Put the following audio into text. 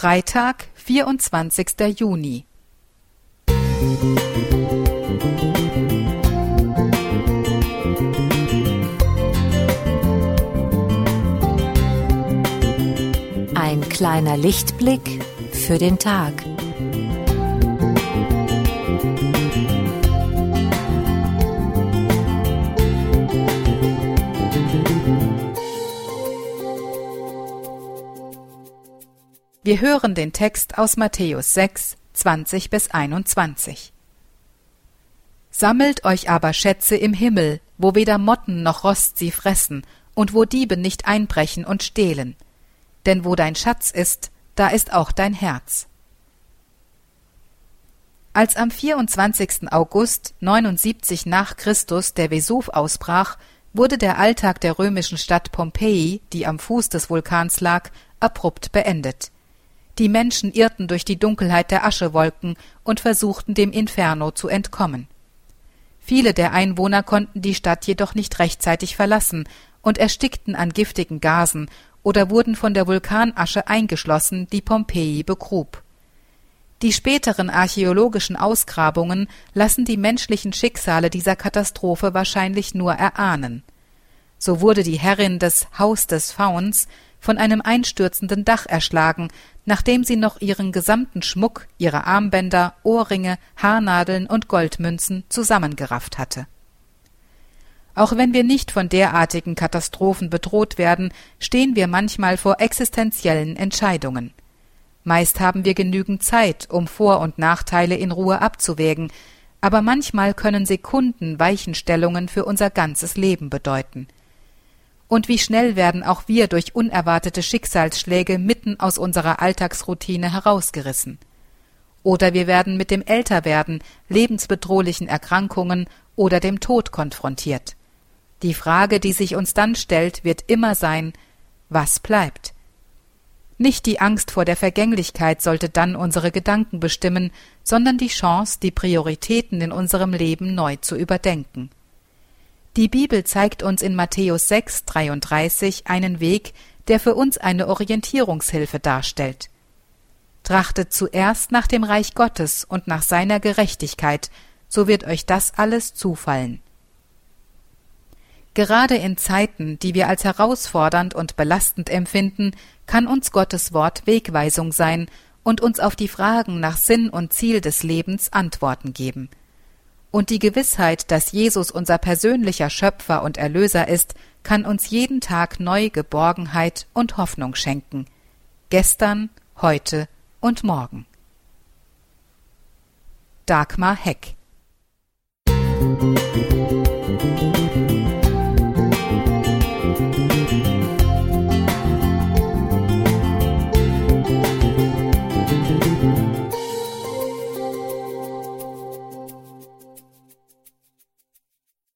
Freitag, 24. Juni. Ein kleiner Lichtblick für den Tag. Wir hören den Text aus Matthäus 6, 20 bis 21. Sammelt euch aber Schätze im Himmel, wo weder Motten noch Rost sie fressen und wo Diebe nicht einbrechen und stehlen. Denn wo dein Schatz ist, da ist auch dein Herz. Als am 24. August 79 nach Christus der Vesuv ausbrach, wurde der Alltag der römischen Stadt Pompeji, die am Fuß des Vulkans lag, abrupt beendet. Die Menschen irrten durch die Dunkelheit der Aschewolken und versuchten dem Inferno zu entkommen. Viele der Einwohner konnten die Stadt jedoch nicht rechtzeitig verlassen und erstickten an giftigen Gasen oder wurden von der Vulkanasche eingeschlossen, die Pompeji begrub. Die späteren archäologischen Ausgrabungen lassen die menschlichen Schicksale dieser Katastrophe wahrscheinlich nur erahnen. So wurde die Herrin des Haus des Fauns von einem einstürzenden Dach erschlagen, nachdem sie noch ihren gesamten Schmuck, ihre Armbänder, Ohrringe, Haarnadeln und Goldmünzen zusammengerafft hatte. Auch wenn wir nicht von derartigen Katastrophen bedroht werden, stehen wir manchmal vor existenziellen Entscheidungen. Meist haben wir genügend Zeit, um Vor- und Nachteile in Ruhe abzuwägen, aber manchmal können Sekunden Weichenstellungen für unser ganzes Leben bedeuten. Und wie schnell werden auch wir durch unerwartete Schicksalsschläge mitten aus unserer Alltagsroutine herausgerissen. Oder wir werden mit dem Älterwerden, lebensbedrohlichen Erkrankungen oder dem Tod konfrontiert. Die Frage, die sich uns dann stellt, wird immer sein, was bleibt? Nicht die Angst vor der Vergänglichkeit sollte dann unsere Gedanken bestimmen, sondern die Chance, die Prioritäten in unserem Leben neu zu überdenken. Die Bibel zeigt uns in Matthäus 6, 33 einen Weg, der für uns eine Orientierungshilfe darstellt. Trachtet zuerst nach dem Reich Gottes und nach seiner Gerechtigkeit, so wird euch das alles zufallen. Gerade in Zeiten, die wir als herausfordernd und belastend empfinden, kann uns Gottes Wort Wegweisung sein und uns auf die Fragen nach Sinn und Ziel des Lebens Antworten geben. Und die Gewissheit, dass Jesus unser persönlicher Schöpfer und Erlöser ist, kann uns jeden Tag neu Geborgenheit und Hoffnung schenken. Gestern, heute und morgen. Dagmar Heck